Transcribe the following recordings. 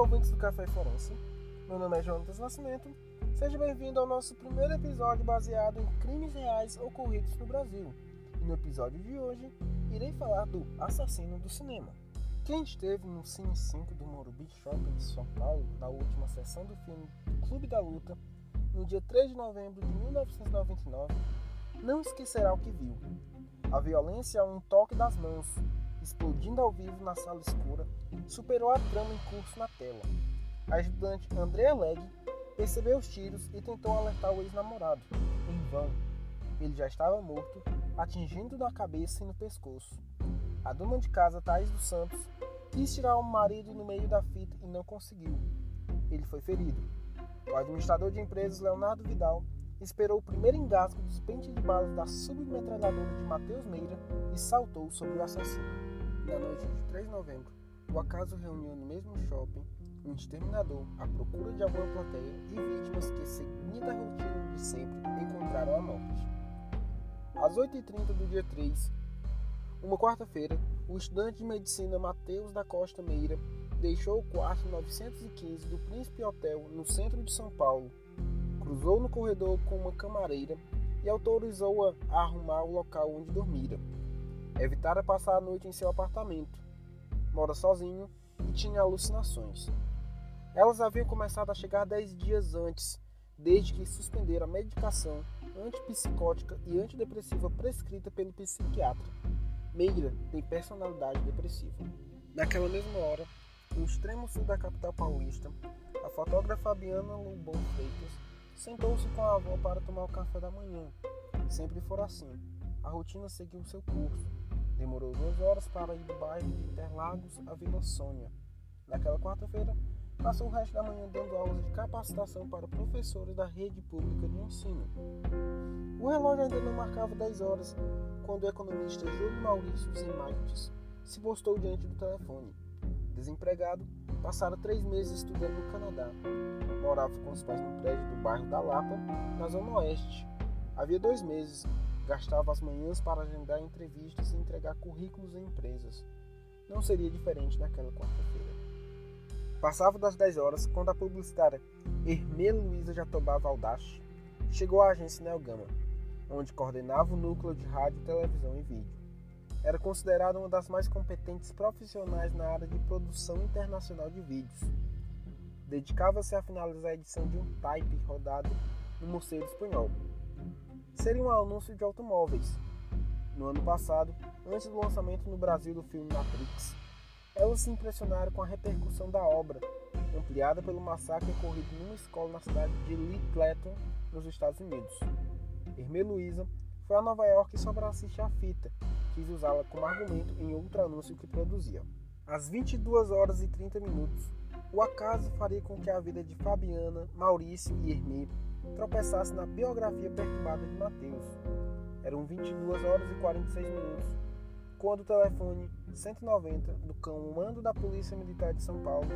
ouvintes do Café Forense. Meu nome é Jonas Nascimento. Seja bem-vindo ao nosso primeiro episódio baseado em crimes reais ocorridos no Brasil. E no episódio de hoje, irei falar do assassino do cinema. Quem esteve no Cine 5 do Morumbi Shopping de São Paulo na última sessão do filme Clube da Luta, no dia 3 de novembro de 1999, não esquecerá o que viu. A violência a um toque das mãos, explodindo ao vivo na sala escura, superou a trama em curso na tela. A ajudante Andrea Legg percebeu os tiros e tentou alertar o ex-namorado. Em vão. Ele já estava morto, atingindo na cabeça e no pescoço. A dona de casa, Thais dos Santos, quis tirar o marido no meio da fita e não conseguiu. Ele foi ferido. O administrador de empresas, Leonardo Vidal, esperou o primeiro engasgo dos pentes de balas da submetralhadora de Matheus Meira e saltou sobre o assassino. Na noite de 3 de novembro, o acaso reuniu no mesmo shopping um exterminador à procura de alguma plateia e vítimas que, seguindo a rotina de sempre, encontraram a morte. Às 8h30 do dia 3, uma quarta-feira, o estudante de medicina Mateus da Costa Meira deixou o quarto 915 do Príncipe Hotel no centro de São Paulo, cruzou no corredor com uma camareira e autorizou-a a arrumar o local onde dormira. Evitara passar a noite em seu apartamento. Mora sozinho e tinha alucinações. Elas haviam começado a chegar dez dias antes, desde que suspendera a medicação antipsicótica e antidepressiva prescrita pelo psiquiatra. Meira tem personalidade depressiva. Naquela mesma hora, no extremo sul da capital paulista, a fotógrafa Fabiana Lobão Freitas sentou-se com a avó para tomar o café da manhã. Sempre for assim. A rotina seguiu seu curso. Demorou duas horas para ir do bairro de Interlagos a Vila Sônia. Naquela quarta-feira, passou o resto da manhã dando aulas de capacitação para professores da rede pública de ensino. O relógio ainda não marcava 10 horas quando o economista Júlio Maurício Zemaites se postou diante do telefone. Desempregado, passara três meses estudando no Canadá. Morava com os pais no prédio do bairro da Lapa, na Zona Oeste. Havia dois meses Gastava as manhãs para agendar entrevistas e entregar currículos em empresas. Não seria diferente naquela quarta-feira. Passava das 10 horas quando a publicitária Hermê Luiza Jatobá Valdache chegou à agência Nelgama, onde coordenava o núcleo de rádio, televisão e vídeo. Era considerada uma das mais competentes profissionais na área de produção internacional de vídeos. Dedicava-se a finalizar a edição de um type rodado no Museu Espanhol, seria um anúncio de automóveis. No ano passado, antes do lançamento no Brasil do filme Matrix, elas se impressionaram com a repercussão da obra, ampliada pelo massacre ocorrido numa escola na cidade de Lee Clayton, nos Estados Unidos. Hermê Luiza foi a Nova York só para assistir a fita, quis usá-la como argumento em outro anúncio que produzia. Às 22 horas e 30 minutos, o acaso faria com que a vida de Fabiana, Maurício e Hermê tropeçasse na biografia perturbada de Mateus. Eram 22 horas e 46 minutos quando o telefone 190 do comando da Polícia Militar de São Paulo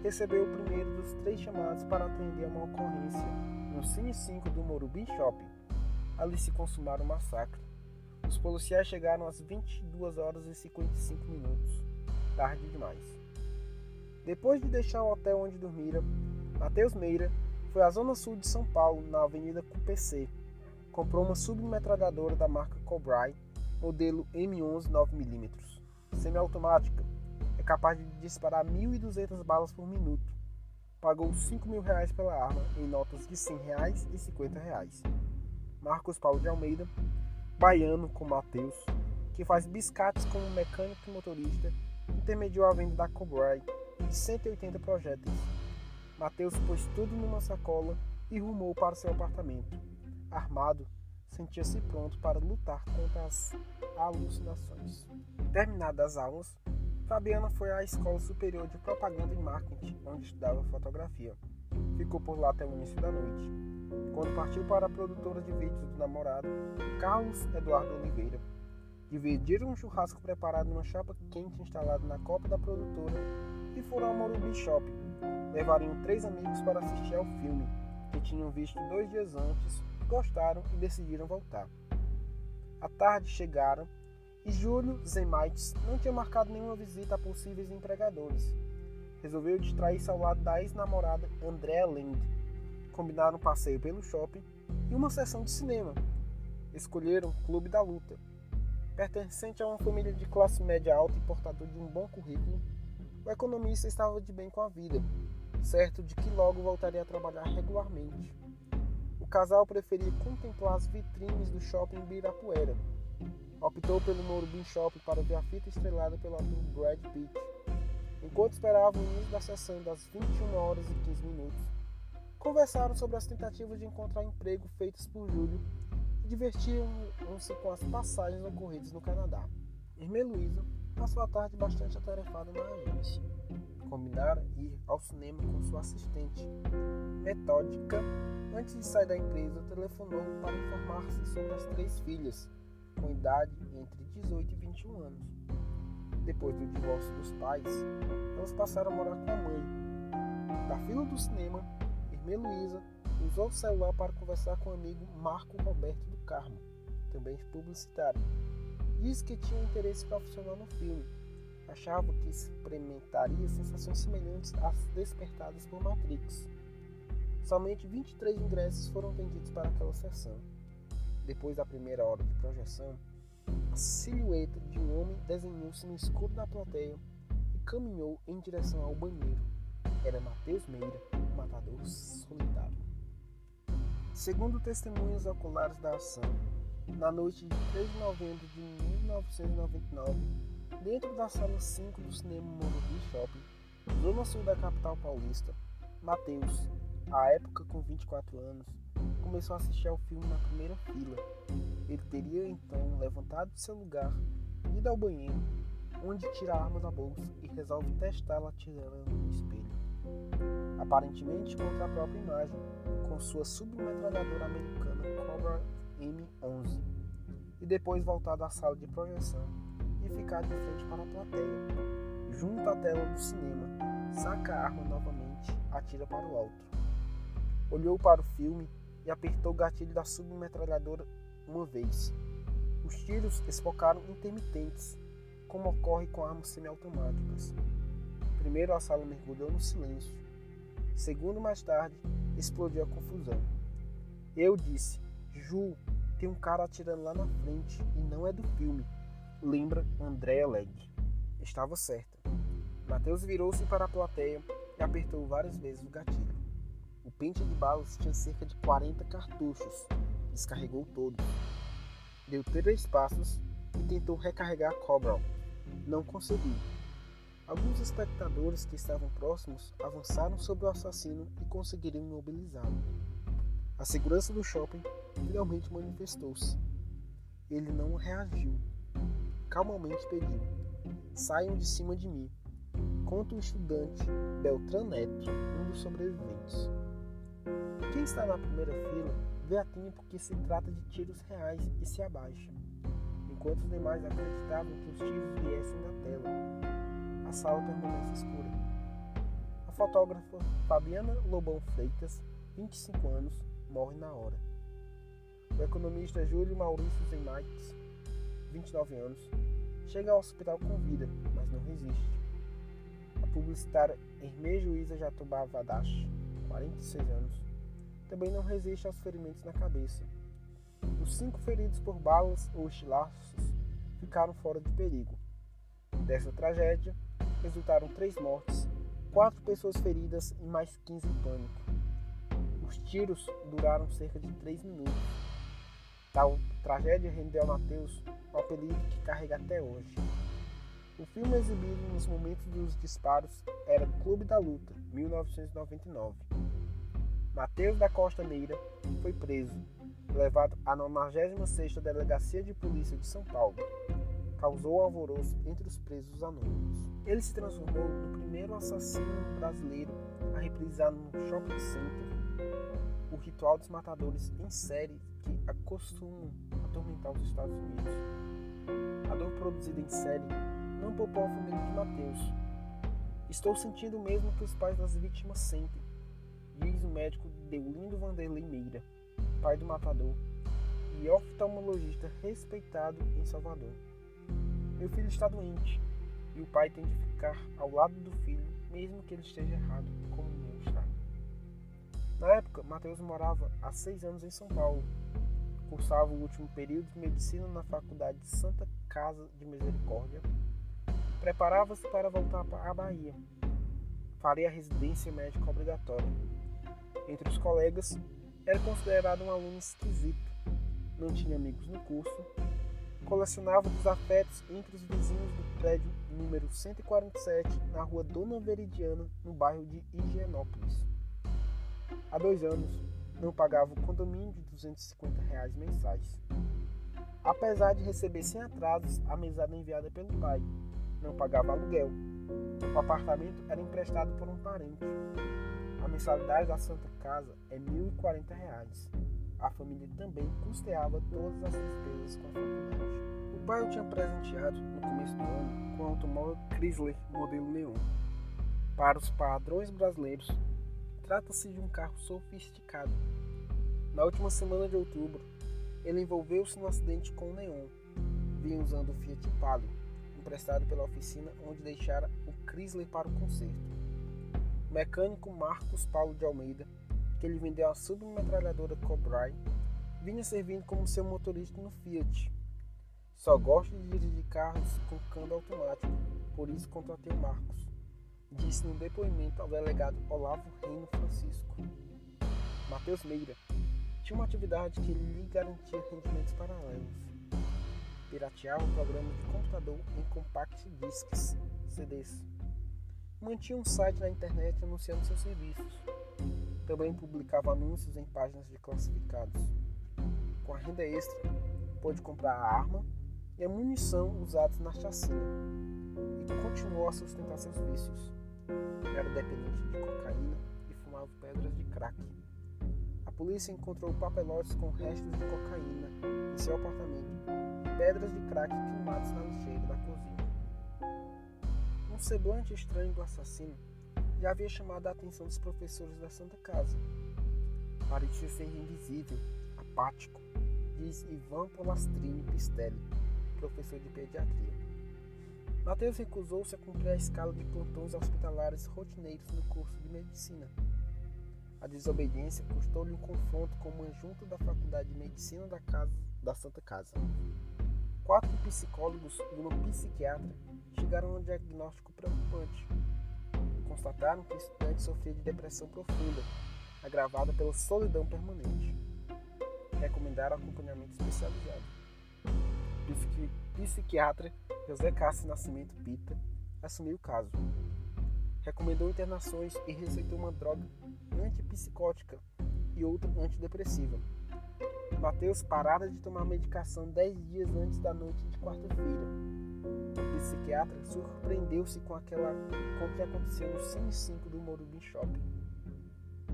recebeu o primeiro dos três chamados para atender a uma ocorrência no Cine 5 do Morumbi Shopping. Ali se consumaram o massacre. Os policiais chegaram às 22 horas e 55 minutos. Tarde demais. Depois de deixar o hotel onde dormira, Mateus Meira foi à zona sul de São Paulo, na Avenida CUPC. Comprou uma submetralhadora da marca Cobrai, modelo M11 9mm, semiautomática. É capaz de disparar 1.200 balas por minuto. Pagou 5 mil reais pela arma em notas de 100 reais e 50 reais. Marcos Paulo de Almeida, baiano com Mateus, que faz biscates como mecânico e motorista, intermediou a venda da Cobrai de 180 projéteis Mateus pôs tudo numa sacola e rumou para seu apartamento. Armado, sentia-se pronto para lutar contra as alucinações. Terminadas as aulas, Fabiana foi à Escola Superior de Propaganda e Marketing, onde estudava fotografia. Ficou por lá até o início da noite. Quando partiu para a produtora de vídeos do namorado, Carlos Eduardo Oliveira, dividiram um churrasco preparado numa chapa quente instalada na copa da produtora e foram ao Morumbi Shopping, levariam três amigos para assistir ao filme, que tinham visto dois dias antes, gostaram e decidiram voltar. À tarde chegaram e Júlio Zemaites não tinha marcado nenhuma visita a possíveis empregadores. resolveu distrair-se ao lado da ex-namorada Andrea Land. Combinaram um passeio pelo shopping e uma sessão de cinema. Escolheram o Clube da Luta. Pertencente a uma família de classe média alta e portador de um bom currículo, o economista estava de bem com a vida, certo de que logo voltaria a trabalhar regularmente. O casal preferia contemplar as vitrines do shopping Birapuera. Optou pelo Morumbi Shopping para ver a fita estrelada pelo ator Brad Pitt. Enquanto esperavam o início da sessão das 21 horas e 15 minutos, conversaram sobre as tentativas de encontrar emprego feitas por Júlio e divertiam-se com as passagens ocorridas no Canadá. Irmã Luísa passou a tarde bastante atarefada na agência. Combinaram ir ao cinema com sua assistente. Metódica, antes de sair da empresa, telefonou para informar-se sobre as três filhas, com idade entre 18 e 21 anos. Depois do divórcio dos pais, elas passaram a morar com a mãe. Da fila do cinema, Irmã Luísa usou o celular para conversar com o amigo Marco Roberto do Carmo, também publicitário. Disse que tinha interesse profissional no filme. Achava que experimentaria sensações semelhantes às despertadas por Matrix. Somente 23 ingressos foram vendidos para aquela sessão. Depois da primeira hora de projeção, a silhueta de um homem desenhou-se no escuro da plateia e caminhou em direção ao banheiro. Era Mateus Meira, o matador solitário. Segundo testemunhas oculares da ação, na noite de 3 de novembro de 1999, dentro da sala 5 do cinema Morumbi Shopping, zona sul da capital paulista, Mateus, à época com 24 anos, começou a assistir ao filme na primeira fila. Ele teria então levantado de seu lugar, ido ao banheiro, onde tira a arma da bolsa e resolve testá-la atirando no espelho. Aparentemente contra a própria imagem, com sua submetralhadora americana Cobra M11, e depois voltar à sala de projeção e ficar de frente para a plateia. Junto à tela do cinema, saca a arma novamente, atira para o alto. Olhou para o filme e apertou o gatilho da submetralhadora uma vez. Os tiros esfocaram intermitentes, como ocorre com armas semiautomáticas. Primeiro a sala mergulhou no silêncio. Segundo mais tarde, explodiu a confusão. Eu disse: Ju, tem um cara atirando lá na frente e não é do filme. Lembra Andrea Leg. Estava certa. Mateus virou-se para a plateia e apertou várias vezes o gatilho. O pente de balas tinha cerca de 40 cartuchos. Descarregou todo. Deu três passos e tentou recarregar Cobral. Não conseguiu. Alguns espectadores que estavam próximos avançaram sobre o assassino e conseguiram imobilizá-lo. A segurança do shopping finalmente manifestou-se. Ele não reagiu. Calmamente pediu: Saiam de cima de mim. Conta o estudante Beltran Neto, um dos sobreviventes. Quem está na primeira fila vê a tempo que se trata de tiros reais e se abaixa, enquanto os demais acreditavam que os tiros viessem da tela. A sala permanece escura. A fotógrafa Fabiana Lobão Freitas, 25 anos, morre na hora. O economista Júlio Maurício Zemaites, 29 anos, chega ao hospital com vida, mas não resiste. A publicitária Hermê Juíza Jatubá Vadash, 46 anos, também não resiste aos ferimentos na cabeça. Os cinco feridos por balas ou estilhaços ficaram fora de perigo. Dessa tragédia, resultaram três mortes, quatro pessoas feridas e mais 15 em pânico. Os tiros duraram cerca de três minutos. Tal tragédia rendeu a Mateus o apelido que carrega até hoje. O filme exibido nos momentos dos disparos era Clube da Luta, 1999. Mateus da Costa Meira foi preso, levado à 96ª Delegacia de Polícia de São Paulo. Causou alvoroço entre os presos anônimos. Ele se transformou no primeiro assassino brasileiro a reprisar no shopping center o ritual dos matadores em série que acostumam atormentar os Estados Unidos. A dor produzida em série não poupou a família de Mateus. Estou sentindo o mesmo que os pais das vítimas sentem, diz o médico Deolindo Vanderlei Meira, pai do matador e oftalmologista respeitado em Salvador. Meu filho está doente e o pai tem de ficar ao lado do filho mesmo que ele esteja errado, como está. Na época, Mateus morava há seis anos em São Paulo. Cursava o último período de medicina na Faculdade de Santa Casa de Misericórdia. Preparava-se para voltar à Bahia. Faria a residência médica obrigatória. Entre os colegas, era considerado um aluno esquisito. Não tinha amigos no curso. Colecionava desafetos entre os vizinhos do prédio número 147, na rua Dona Veridiana, no bairro de Higienópolis. Há dois anos, não pagava o condomínio de 250 reais mensais. Apesar de receber sem atrasos a mesada enviada pelo pai, não pagava aluguel. O apartamento era emprestado por um parente. A mensalidade da Santa Casa é 1.040 reais. A família também custeava todas as despesas com a faculdade. O pai o tinha presenteado no começo do ano com o automóvel Chrysler modelo Neon. Para os padrões brasileiros, Trata-se de um carro sofisticado. Na última semana de outubro, ele envolveu-se no acidente com o Neon. Vinha usando o Fiat Palio, emprestado pela oficina onde deixara o Chrysler para o conserto. O mecânico Marcos Paulo de Almeida, que ele vendeu a submetralhadora Cobrai, vinha servindo como seu motorista no Fiat. Só gosto de dirigir carros com câmbio automático, por isso contratei o Marcos disse no depoimento ao delegado Olavo Reino Francisco. Matheus Meira tinha uma atividade que lhe garantia rendimentos paralelos. Pirateava programas de computador em compact discs, CDs. Mantinha um site na internet anunciando seus serviços. Também publicava anúncios em páginas de classificados. Com a renda extra, pôde comprar a arma e a munição usados na chacina e continuou a sustentar seus vícios era dependente de cocaína e fumava pedras de crack. A polícia encontrou papelotes com restos de cocaína em seu apartamento e pedras de crack queimadas na lixeira da cozinha. Um semblante estranho do assassino já havia chamado a atenção dos professores da Santa Casa. Parecia ser invisível, apático, diz Ivan Polastrini Pistelli, professor de pediatria. Mateus recusou-se a cumprir a escala de plantões hospitalares rotineiros no curso de medicina. A desobediência custou-lhe um confronto com uma junta da Faculdade de Medicina da, casa, da Santa Casa. Quatro psicólogos e uma psiquiatra chegaram a um diagnóstico preocupante. Constataram que o estudante sofria de depressão profunda, agravada pela solidão permanente. Recomendaram acompanhamento especializado. Psiqui psiquiatra José Cássio Nascimento Pita assumiu o caso. Recomendou internações e receitou uma droga antipsicótica e outra antidepressiva. Mateus parara de tomar medicação dez dias antes da noite de quarta-feira. O psiquiatra surpreendeu-se com, aquela, com o que aconteceu no Cine 5 do Morumbi Shopping.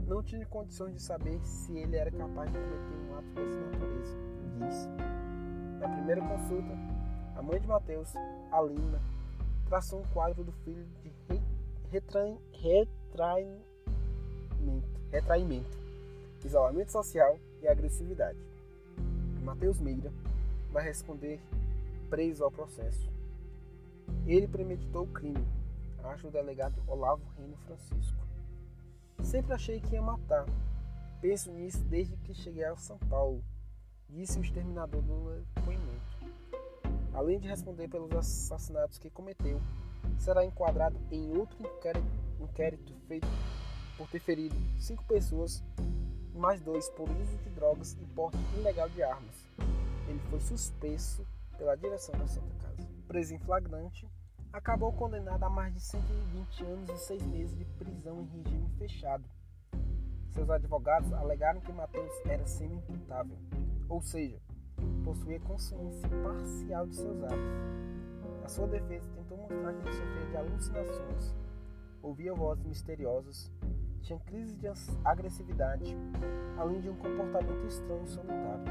Não tinha condições de saber se ele era capaz de cometer um ato dessa natureza, disse. Na primeira consulta, a mãe de Mateus, Alina, traçou um quadro do filho de retrai, retraimento, retraimento, isolamento social e agressividade. Mateus Meira vai responder preso ao processo. Ele premeditou o crime, acha o delegado Olavo Reino Francisco. Sempre achei que ia matar. Penso nisso desde que cheguei a São Paulo, disse o exterminador do além de responder pelos assassinatos que cometeu, será enquadrado em outro inquérito, feito por ter ferido cinco pessoas, mais dois por uso de drogas e porte ilegal de armas. Ele foi suspenso pela direção da Santa Casa. Preso em flagrante, acabou condenado a mais de 120 anos e seis meses de prisão em regime fechado. Seus advogados alegaram que Mateus era semi-imputável, ou seja, possuía consciência parcial de seus atos. A sua defesa tentou mostrar que ele sofria de alucinações, ouvia vozes misteriosas, tinha crises de agressividade, além de um comportamento estranho e solitário.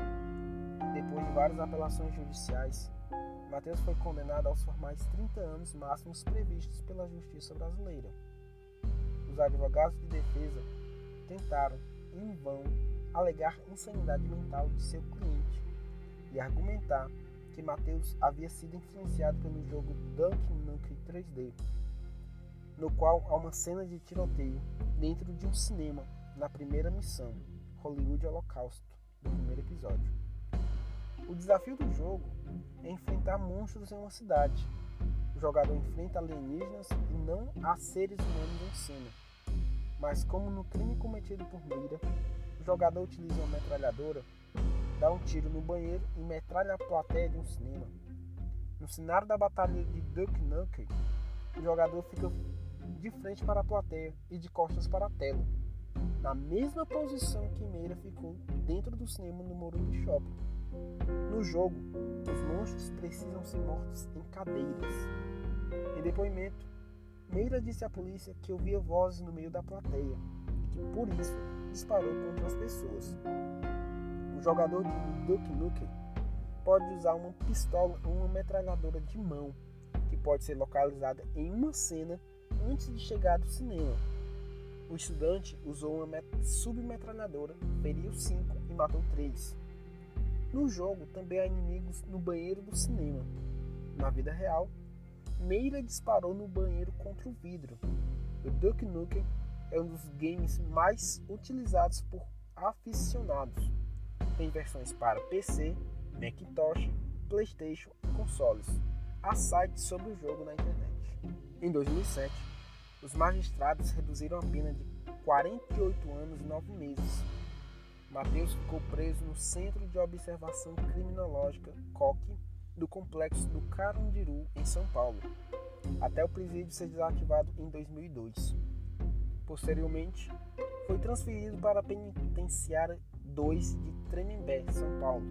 Depois de várias apelações judiciais, Mateus foi condenado aos formais 30 anos máximos previstos pela justiça brasileira. Os advogados de defesa tentaram, em vão, alegar insanidade mental de seu cliente, e argumentar que Mateus havia sido influenciado pelo jogo Duck Nukem 3D. no qual há uma cena de tiroteio dentro de um cinema na primeira missão, Hollywood Holocausto, do primeiro episódio. O desafio do jogo é enfrentar monstros em uma cidade. O jogador enfrenta alienígenas e não há seres humanos em cena. Mas como no crime cometido por Mira, o jogador utiliza uma metralhadora, dá um tiro no banheiro e metralha a plateia de um cinema. No cenário da batalha de Duck Nukem, o jogador fica de frente para a plateia e de costas para a tela, na mesma posição que Meira ficou dentro do cinema no Morumbi Shopping. No jogo, os monstros precisam ser mortos em cadeiras. Em depoimento, Meira disse à polícia que ouvia vozes no meio da plateia e que por isso disparou contra as pessoas. Jogador de Duke Nukem pode usar uma pistola ou uma metralhadora de mão, que pode ser localizada em uma cena antes de chegar do cinema. O estudante usou uma submetralhadora, feriu 5 e matou 3. No jogo também há inimigos no banheiro do cinema. Na vida real, Meira disparou no banheiro contra o vidro. O Duke Nukem é um dos games mais utilizados por aficionados. Tem versões para PC, Macintosh, PlayStation e consoles. Há sites sobre o jogo na internet. Em 2007, os magistrados reduziram a pena de 48 anos e 9 meses. Mateus ficou preso no Centro de Observação Criminológica COC do complexo do Carandiru, em São Paulo, até o presídio ser desativado em 2002. Posteriormente, foi transferido para a Penitenciária 2 de Tremembé, São Paulo,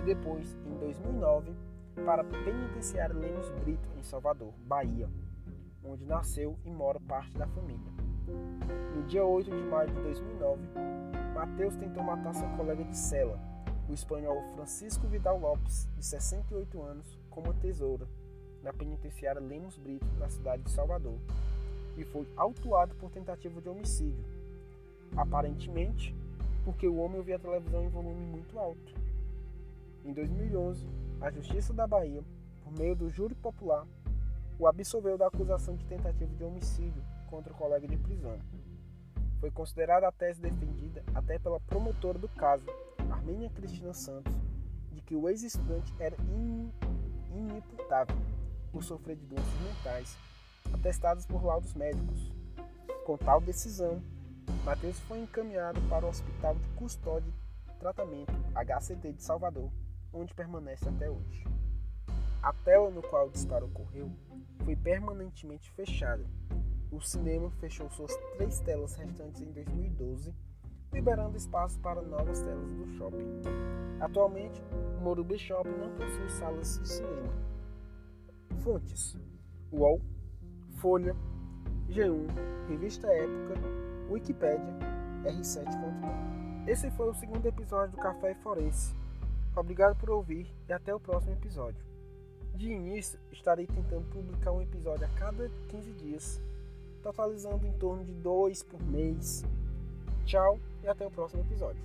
e depois, em 2009, para a Penitenciária Lemos Brito, em Salvador, Bahia, onde nasceu e mora parte da família. No dia 8 de maio de 2009, Mateus tentou matar seu colega de cela, o espanhol Francisco Vidal Lopes, de 68 anos, com uma tesoura, na penitenciária Lemos Brito, na cidade de Salvador, e foi autuado por tentativa de homicídio. Aparentemente, porque o homem ouvia a televisão em volume muito alto. Em 2011, a Justiça da Bahia, por meio do júri popular, o absolveu da acusação de tentativa de homicídio contra o colega de prisão. Foi considerada a tese defendida até pela promotora do caso, Armênia Cristina Santos, de que o ex-estudante era inimputável por sofrer de doenças mentais, atestadas por laudos médicos. Com tal decisão, Matheus foi encaminhado para o Hospital de Custódia e Tratamento HCT de Salvador, onde permanece até hoje. A tela no qual o disparo ocorreu foi permanentemente fechada. O cinema fechou suas três telas restantes em 2012, liberando espaço para novas telas do shopping. Atualmente, o Morumbi Shopping não possui salas de cinema. Fontes: UOL, Folha, G1, Revista Época, Wikipedia, R7.com. Esse foi o segundo episódio do Café Forense. Obrigado por ouvir e até o próximo episódio. De início, estarei tentando publicar um episódio a cada 15 dias, totalizando em torno de dois por mês. Tchau e até o próximo episódio.